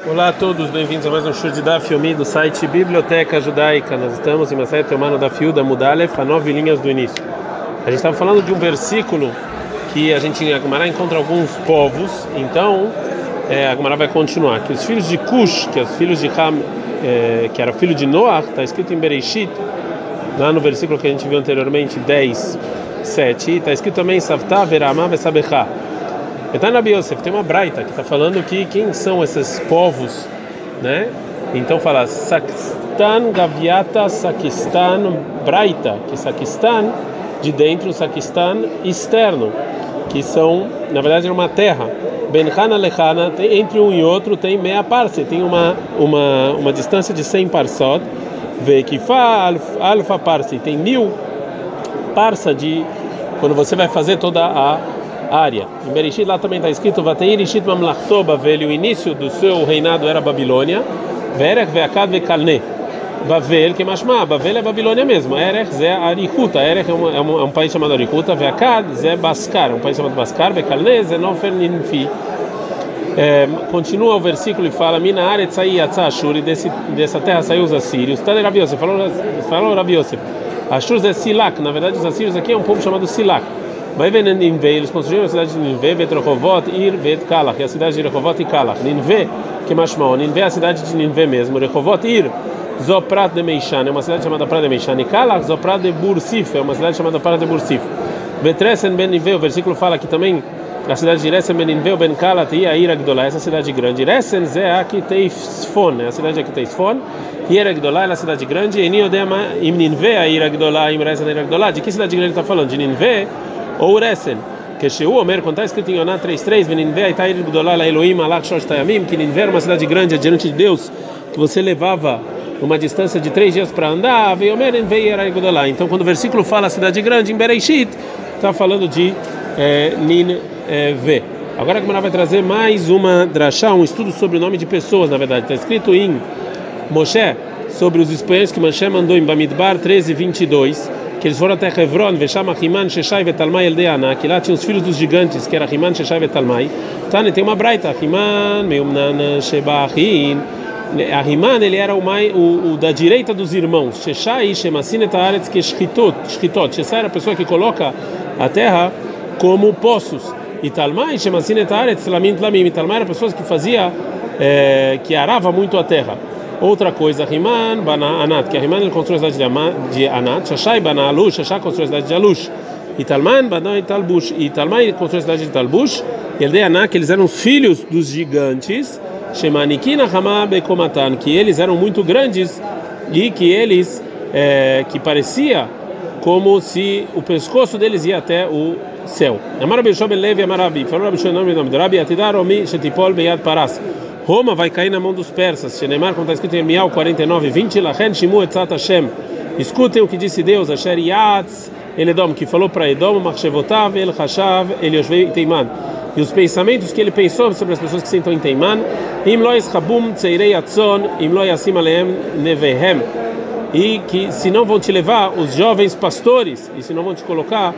Olá a todos, bem-vindos a mais um show de Daf Yomi do site Biblioteca Judaica. Nós estamos em Masayat Teomano da Fiuda Mudalef, a nove linhas do início. A gente estava falando de um versículo que a gente em Agmará encontra alguns povos, então é, Agmará vai continuar. Que os filhos de Cush, que os filhos de Ham, é, que era filho de Noah, está escrito em Bereshit, lá no versículo que a gente viu anteriormente, 10, 7, está escrito também Savta Veramá Vesabecha. Nabi Yosef, tem uma braita que está falando que quem são esses povos, né? Então fala Sakistan, Gaviata, Sakistan, Braita, que Sakistan de dentro, Sakistan externo, que são, na verdade, é uma terra. Benhana Lechana, entre um e outro tem meia parse, tem uma uma uma distância de 100 parsot. Vekifa alfa parse, tem mil parsa de quando você vai fazer toda a área. Em Bereshit lá também está escrito Vateir Ishit Mamlachto Bavel, o início do seu reinado era Babilônia. Verech Veakad Vekalne. Bavel, que mashma, Bavel é Babilônia mesmo. Erech Zé Arihuta. Erech é, um, é, é um país chamado Arihuta. Veakad Zé Baskar, é um país chamado Baskar. Vekalne Zé Nofer Ninfi. É, continua o versículo e fala: Mina Aret sai Ashur, dessa terra saiu os assírios. Tane Rabi Yosef, falou, falou Rabi Yosef. Ashur é Silak, na verdade os assírios aqui é um povo chamado Silak. Vai ver Ninve, eles construíram a cidade de Ninve, Vetrochovot, Ir, Vet Kalach, que é a cidade de Rechovot e Kalach. Ninve, que mashmão, Ninve é a cidade de Ninve mesmo, Rechovot, Ir, Zoprat de Meishan, é uma cidade chamada Prat de Meishan, e Kalach, Zoprat de Bursif, é uma cidade chamada Prat de Bursif. Vetresen Ben Ninve, o versículo fala que também a cidade de Resen Ben Ninve, Ben Kalat e a Ira Gdolá, essa cidade grande. Resen Zé Akiteisfon, é a cidade de Akiteisfon, e Ira Gdolá é a cidade grande, e Niodema Im Ninve, a Ira Gdolá, Im Resen Ira Gdolá, de que cidade grande está falando? De Ninve ou Resen, que Sheu Omer, quando está escrito em Yoná 3.3, Veninve Aitair Gdolá La Elohim Alach Shosh Tayamim, que Ninve era uma cidade grande diante de Deus, que você levava uma distância de três dias para andar, veio Omer Era Gdolá. Então, quando o versículo fala cidade grande, em Bereishit, está falando de é. Agora a Gemara vai trazer mais uma drachá, um estudo sobre o nome de pessoas, na verdade. Está escrito em Moshe, sobre os espanhóis que Moshe mandou em Bamidbar 13, 22 que eles foram até Hebron, Veshama Himan, Sheshai Vetalmai Eldeana, que lá tinha os filhos dos gigantes, que era Himan, Sheshai Vetalmai. Tane tem uma braita, Himan, Meumnana, Shebachin. A Himan, ele era o, mai, o, o, da direita dos irmãos. Sheshai, Shemasin Etaretz, que Shchitot. Shchitot. Sheshai era a pessoa que coloca a terra como poços. E Talmai, Shemasin Etaretz, Lamim Tlamim. E Talmai era pessoas que fazia, é, que arava muito a terra. Outra coisa, Riman Anat, que a Riman ele construiu a cidade de Anat, Shashai Bana Alush, Shashai construiu a cidade de Alush, e Talman Bana Italbush, e Talmai construiu a cidade de Talbush, e ele que eles eram os filhos dos gigantes, Shemanikina Hama Bekomatan, que eles eram muito grandes e que eles, é, que parecia como se o pescoço deles ia até o céu. Amarabi Shoben Levi Amarabi, falou Rabi Shoben nome do Rabi, Atidar Omi Shetipol Beyad Paras. Roma vai cair na mão dos persas. Shenemar, como está escrito em Emial 49, 20, Lachen Shimu Etzat Hashem. Escutem o que disse Deus, Asher Yatz Eledom, que falou para Edom, Machshevotav, El Hashav, El Yoshvei Teiman. E os pensamentos que ele pensou sobre as pessoas que sentam em Teiman, Im Lois Habum Tzeirei Atzon, Im Loi Asim Aleem Nevehem. E que se não vão te levar os jovens pastores, e se não vão te colocar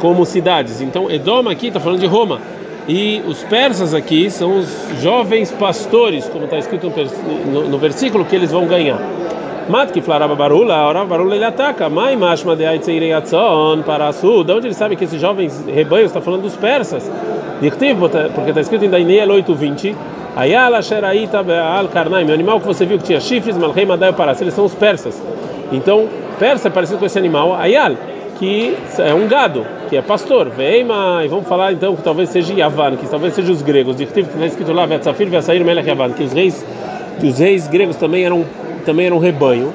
como cidades. Então, Edom aqui está falando de Roma. E os persas aqui são os jovens pastores, como está escrito no, versículo, que eles vão ganhar. Mat que flaraba barula, a barula ele ataca. Mai mashma de aitzeirei atzon para sul. De onde ele sabe que esses jovens rebanhos está falando dos persas? porque está escrito em Daniel 8:20. Ayala sheraita al karnaim, o animal que você viu que tinha chifres, malrei madai para eles são os persas. Então, persa é parecido com esse animal, ayal que é um gado, que é pastor. Veima, e vamos falar então que talvez seja Yavan, que talvez seja os gregos. De que está escrito lá, Vetzafir, Vesair, Melech Yavan, que os reis, que os reis gregos também eram também eram rebanho.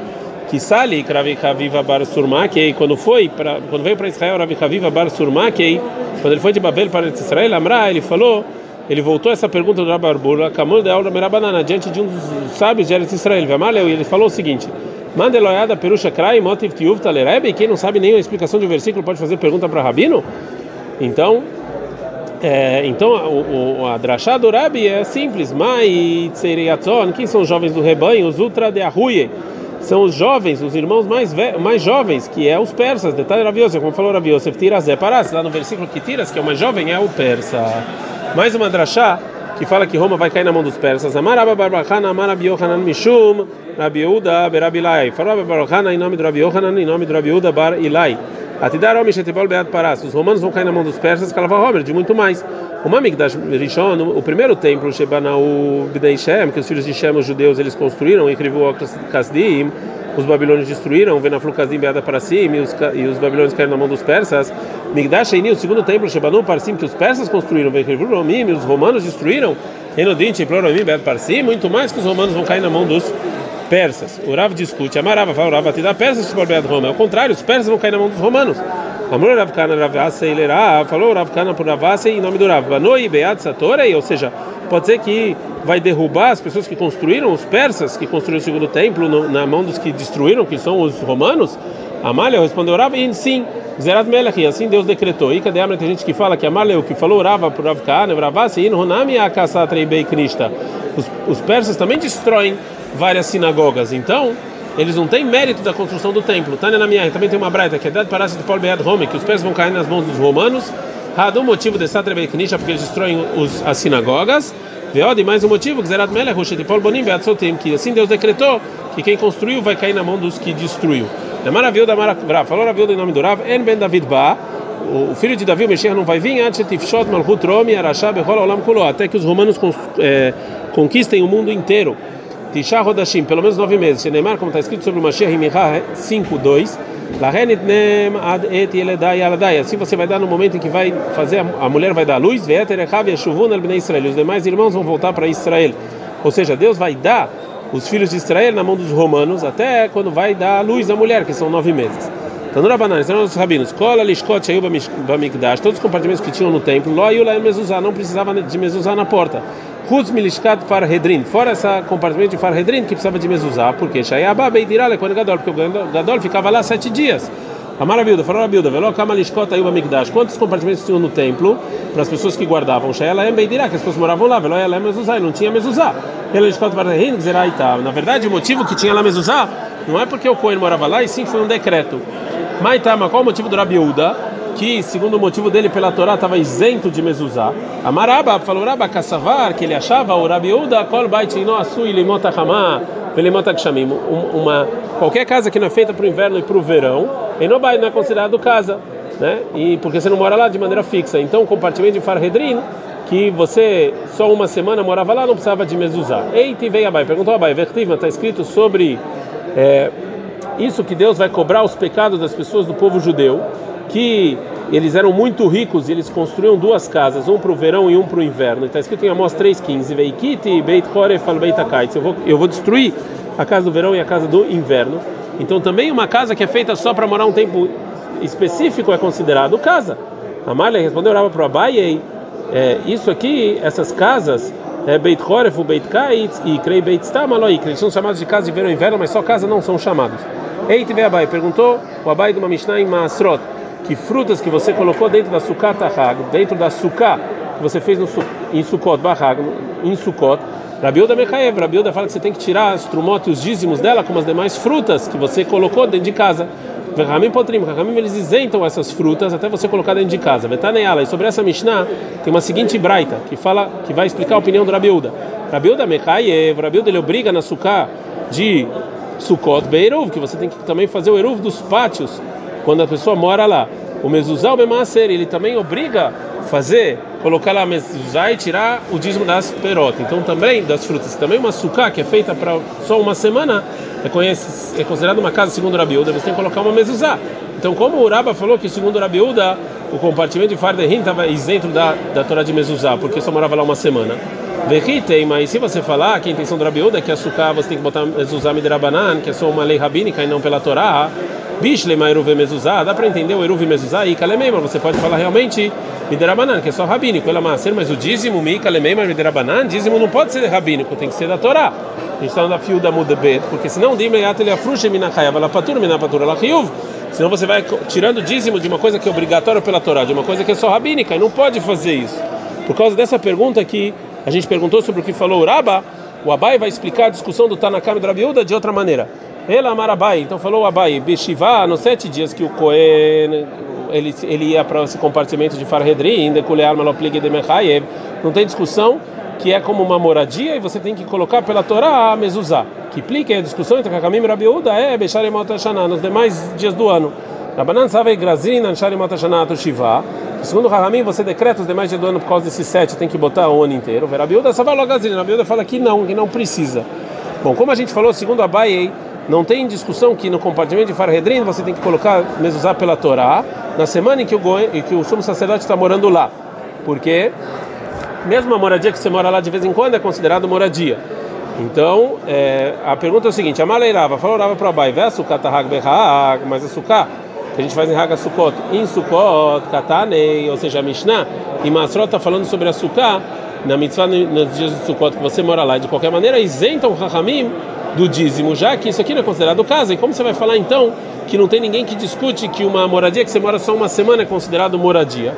Que Sali, Ravi Haviva Bar Surmakei, quando foi para quando veio para Israel, Ravi Haviva Bar Surmakei, quando ele foi de Babel para Israel, Amra, ele falou ele voltou essa pergunta do Rabarbura, Kamur de Aura Merabanana, diante de um dos sábios de Eretz Israel, Vemaleu, e ele falou o seguinte: Mandeloyada perusha krai motiv tiuv talerebe. Quem não sabe nem a explicação de um versículo pode fazer pergunta para Rabino? Então, é, então o, o, a drachá do Rabi é simples. Mai tseiriatzon. Quem são os jovens do rebanho? Os ultra de Ahuye. São os jovens, os irmãos mais, mais jovens, que é os persas. Detalhe Rabi como falou Rabi tira Zé Parás. Lá no versículo que tiras, que é o mais jovem, é o persa. Mais uma drachá que fala que Roma vai cair na mão dos persas. Amaraba Barbachana, Amarabi Yohanan Mishum, Rabi Yehuda, Berabi Ilai. Rabi Barbachana em nome do Rabi Yohanan, em nome do Rabi Yehuda Bar Ilai. Atidar homem Shetibol Beat Paras. Os romanos vão cair na mão dos persas, Kalava Homer, de muito mais. O Mamigdash Rishon, o primeiro templo, Shebanau Bnei Shem, que os filhos de Shem, os judeus, eles construíram, e escreveu Kasdim, os babilônios destruíram, Venaflu Kasdim Beada para cima, e os, e os babilônios caíram na mão dos persas. Migdash o segundo templo, Shebanu Parsim, que os persas construíram, Venaflu Romim, e os romanos destruíram, Enodinte, Ploromim Beada para cima, muito mais que os romanos vão cair na mão dos persas. O Rav discute, Amarava fala, Rav te dá persas se Beada Roma. Ao contrário, os persas vão cair na mão dos romanos. Amor Rav Kana Ravase ele Rav, falou Rav Kana por Ravase em nome do Rav. Banoi Beat Satorei, ou seja, pode ser que vai derrubar as pessoas que construíram, os persas que construíram o segundo templo no, na mão dos que destruíram, que são os romanos? Amália respondeu Rav, e sim, Zerat Melech, assim Deus decretou. E cadê a tem gente que fala que Amália, o que falou Rava por Rav Kana, Ravase, in Honami Akasatrei Bei Krista. Os persas também destroem várias sinagogas. Então, eles não têm mérito da construção do templo. Tânia minha também tem uma braita que é dado para de Paulo Bead Rome, que os pés vão cair nas mãos dos romanos. Hado motivo de Satre Knisha, porque eles destroem os, as sinagogas. Veod, mais um motivo, que Zerat Melech, de Paulo Bonim Bead Sotim, que assim Deus decretou que quem construiu vai cair na mão dos que destruiu. É maravilha da Maravilha. Falou Rav em nome do Rav, En Ben David Ba. O filho de Davi, o Messias, não vai vir até que os romanos é, conquistem o mundo inteiro. Tisha Rodashim, pelo menos nove meses. Shenemar, como está escrito sobre o Mashiach em Michah 5, 2. Assim você vai dar no momento em que vai fazer a mulher vai dar a luz, os demais irmãos vão voltar para Israel. Ou seja, Deus vai dar os filhos de Israel na mão dos romanos até quando vai dar a luz à mulher, que são nove meses. No Rabanan, são os rabinos. Kola, Lishkot, Shayuba, Bamikdash, todos os compartimentos que tinham no templo, Lo, Yula, Mezuzá, não precisava de mezuzá na porta. Hutz Farhedrin, fora essa compartimento de Farhedrin que precisava de mezuzá, porque Shayabá Beidirale quando Gadol, porque o Gadol ficava lá sete dias. A maravilha, falou a Bilda, veló Kamalishkot Ayuba Migdash. Quantos compartimentos tinham no templo para as pessoas que guardavam? Shayalaem Beidirá, que as pessoas moravam lá, veló Yalem Mezuzá, e não tinha mezuzá. Elishkot Farhedrin, Zeraitá. Na verdade, o motivo que tinha lá mezuzá não é porque o Cohen morava lá, e sim foi um decreto. Maitama, qual o motivo do Rabiúda? Que, segundo o motivo dele pela Torá, estava isento de mezuzá. Amaraba falou Rabba Kassavar, que ele achava o Rabiuda, Kol Bait Asu Ilimot Hamá, Velimot Akshamim. Uma qualquer casa que não é feita para o inverno e para o verão, Enobai não é considerado casa, né? E porque você não mora lá de maneira fixa. Então, o compartimento de Farhedrin que você só uma semana morava lá, não precisava de mezuzá. Eiti veio Abai, perguntou Abai, Vertiva, está escrito sobre é, isso que Deus vai cobrar os pecados das pessoas do povo judeu que eles eram muito ricos e eles construíam duas casas, um para o verão e um para o inverno. Está escrito em Amós 3,15: Veikiti Beit Beit Eu vou, eu vou destruir a casa do verão e a casa do inverno. Então também uma casa que é feita só para morar um tempo específico é considerado casa. A Malha respondeu para o Abai, é, isso aqui, essas casas, é Beit Koref, o Beit Kait e Krei Beit Stamaloik, eles são chamados de casa de verão e inverno, mas só casa não são chamados. Eite Abai perguntou o Abai de uma Mishnah em Masrot que frutas que você colocou dentro da sucata hag, dentro da sucá que você fez no, em Sukkot, em Sukkot, Rabiuda Mechaev, Rabiuda fala que você tem que tirar as trumot e os dízimos dela como as demais frutas que você colocou dentro de casa. Ramim Potrim, Ramim eles isentam essas frutas até você colocar dentro de casa. Vetaneyala, e sobre essa Mishnah tem uma seguinte braita que fala que vai explicar a opinião do Rabiuda. Rabiuda Mechaev, Rabiuda ele obriga na sucá de Sukkot Beirov, que você tem que também fazer o eruv dos pátios quando a pessoa mora lá. O mezuzá, o bemaser, ele também obriga fazer, colocar lá mezuzá e tirar o dízimo das perotas. Então também das frutas. Também uma sucá que é feita para só uma semana é, conhece, é considerada uma casa segundo Rabiúda, você tem que colocar uma mezuzá. Então como o Raba falou que segundo Rabiúda o compartimento de Farderim estava isento da, da Torá de mezuzá, porque só morava lá uma semana. Verritei, mas se você falar que a intenção do Rabiúda é que açúcar você tem que botar mezuzá midrabanan, que é só uma lei rabínica e não pela Torá, Bishlema Eruv Mezuzá, dá para entender o Eruv Mezuzá e Kalemema, você pode falar realmente Miderabanan, que é só rabínico, ela macer, mas o dízimo, Mi Kalemema Miderabanan, dízimo não pode ser rabínico, tem que ser da Torá. A gente está no fio porque senão Dimeyat ele afruxa Minachayava, ela patura, Minapatura, ela Riyuv. Senão você vai tirando dízimo de uma coisa que é obrigatória pela Torá, de uma coisa que é só rabínica, e não pode fazer isso. Por causa dessa pergunta que a gente perguntou sobre o que falou o o Abai vai explicar a discussão do Tanakam e do Rabiúda de outra maneira. Ela Marabai, então falou Abai, Beshivá, nos sete dias que o Cohen ele, ele ia para esse compartimento de Farhedrin, de Kulear Maloplig de Mechayev, não tem discussão que é como uma moradia e você tem que colocar pela Torá a mezuzá. Que implica a discussão entre Hakamim e Rabiúda é Bechar e Motashana nos demais dias do ano. Rabanan Savei Grazina, Shari Motashana Shiva. Segundo o Hakamim, você decreta os demais dias do ano por causa desses sete, tem que botar o ano inteiro. Rabiúda Savai Logazina. Rabiúda fala que não, que não precisa. Bom, como a gente falou, segundo a Abayei, não tem discussão que no compartimento de Farhedrin você tem que colocar mezuzá pela Torá na semana em que o, Goen, que o sumo sacerdote está morando lá. Porque mesmo a moradia que você mora lá de vez em quando é considerado moradia. Então, é, a pergunta é o seguinte: a Maleirava falou Rava para Abai, vê açúcar tahag behag, mas açúcar que a gente faz em Haga Sukkot, em Sukkot, Katanei, ou seja, a Mishnah, e Masrot está falando sobre açúcar na mitzvah nos dias de Sukkot que você mora lá. De qualquer maneira, isentam o Rahamim do dízimo, já que isso aqui não é considerado casa. E como você vai falar então que não tem ninguém que discute que uma moradia que você mora só uma semana é considerado moradia?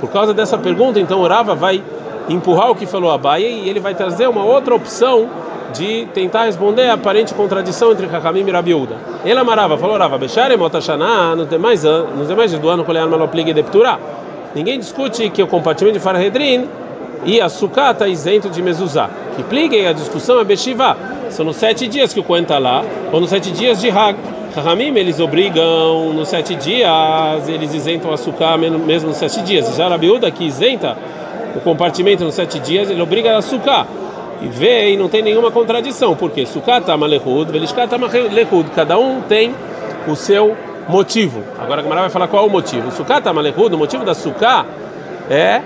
Por causa dessa pergunta, então o Rava vai empurrar o que falou Abaye e ele vai trazer uma outra opção de tentar responder a aparente contradição entre Hakamim e Rabiúda. Ele amarava, falou Rava, Becharem Otashana, nos demais nos demais do ano, Kolean Maloplig de Ptura. Ninguém discute que o compartimento de Farhedrin e a está isento de mezuzá. Que pligue a discussão é Beshivá. São nos sete dias que o Cohen está lá, ou nos sete dias de Hag. Rahamim, eles obrigam nos sete dias, eles isentam a mesmo nos sete dias. Já Rabiúda, que isenta o compartimento nos sete dias, ele obriga a sukkah. E vê e não tem nenhuma contradição, porque malechud, velishkah está malechud. Cada um tem o seu motivo. Agora a Gamara vai falar qual é o motivo. Sukkah está malechud, o motivo da sukkah é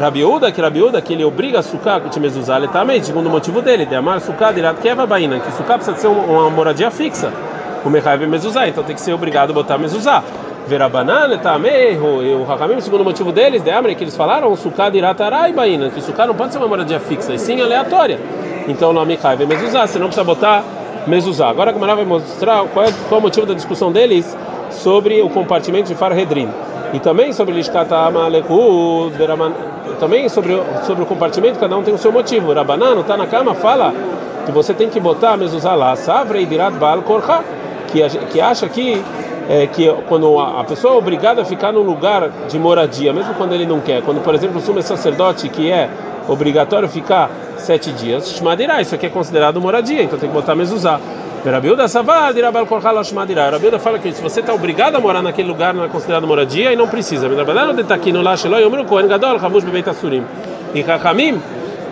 Rabiúda, que Rabiúda, que ele obriga a sukkah com mezuzá também, segundo o motivo dele, de amar sukkah de keva baina, que sukkah precisa ser uma moradia fixa. O mechaiv mezuzá, então tem que ser obrigado a botar mezuzá. Verabanan também, o Hakamim, segundo o motivo deles, de Amre, que eles falaram, sukkah iratarai baina, que sukkah não pode ser uma moradia fixa, e sim aleatória. Então não mechaiv mezuzá, você não precisa botar mezuzá. Agora a Gamara vai mostrar qual é, qual é o motivo da discussão deles sobre o compartimento de Farhedrin. E também sobre Lishkata Malekut, também sobre, sobre o compartimento, cada um tem o seu motivo. Rabanano, tá na cama, fala que você tem que botar a mezuzá lá, Savre e Birat Baal Korha, que, que acha que, é, que quando a, pessoa é obrigada a ficar num lugar de moradia, mesmo quando ele não quer, quando, por exemplo, o sumo sacerdote que é obrigatório ficar sete dias, Shmadirá, isso aqui é considerado moradia, então tem que botar mezuzá. Rabiuda Savad, Rabal Korhalosh Madira. Rabiuda fala que se você está obrigado a morar naquele lugar, não é considerado moradia e não precisa. E Hakamim,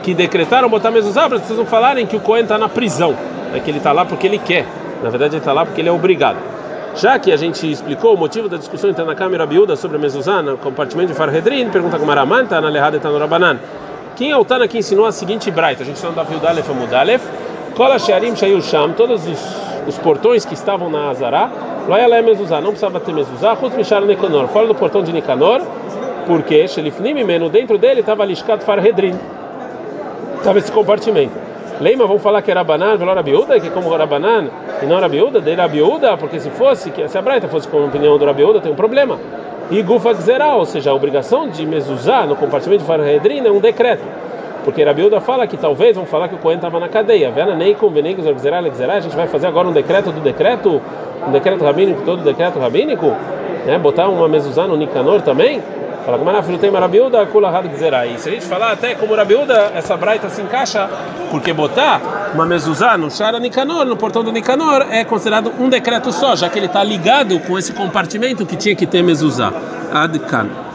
que decretaram botar mezuzá, vocês não falarem que o Cohen está na prisão, é que ele está lá porque ele quer. Na verdade, ele está lá porque ele é obrigado. Já que a gente explicou o motivo da discussão entre a câmera Rabiuda sobre a mezuzá no compartimento de Farhedrin, pergunta como Araman, está na Lehada e está no Rabanan. Quem é o Tana que ensinou a seguinte braita? A gente está no Davi Udalef Amudalef. Kola Shearim Shayu Sham, todos os, os portões que estavam na Azará, Loyalé Mezuzá, não precisava ter Mezuzá, Rut Mishar Nicanor, fora do portão de Nicanor, porque Shelifnim Menu, dentro dele estava Lishkat Farhedrin, estava esse compartimento. Leima, vamos falar que era Banan, Veló Rabiúda, que como Rabanan e não Rabiúda, dele Rabiúda, porque se fosse, que se a Braita fosse com a opinião do Rabiúda, tem um problema. E Gufa Gzerá, ou seja, a obrigação de Mezuzá no compartimento de Farhedrin é um decreto. Porque Rabiuda fala que talvez vão falar que o Cohen estava na cadeia. Vena nem conveniente a gente vai fazer agora um decreto do decreto, um decreto rabínico, todo decreto rabínico, né? Botar uma mezuzá no Nicanor também. Fala como na tem Rabiuda, kula had E se a gente falar até como Rabiuda, essa braita se encaixa, porque botar uma mezuzá no Shara Nicanor, no portão do Nicanor, é considerado um decreto só, já que ele está ligado com esse compartimento que tinha que ter mezuzá. Adkan.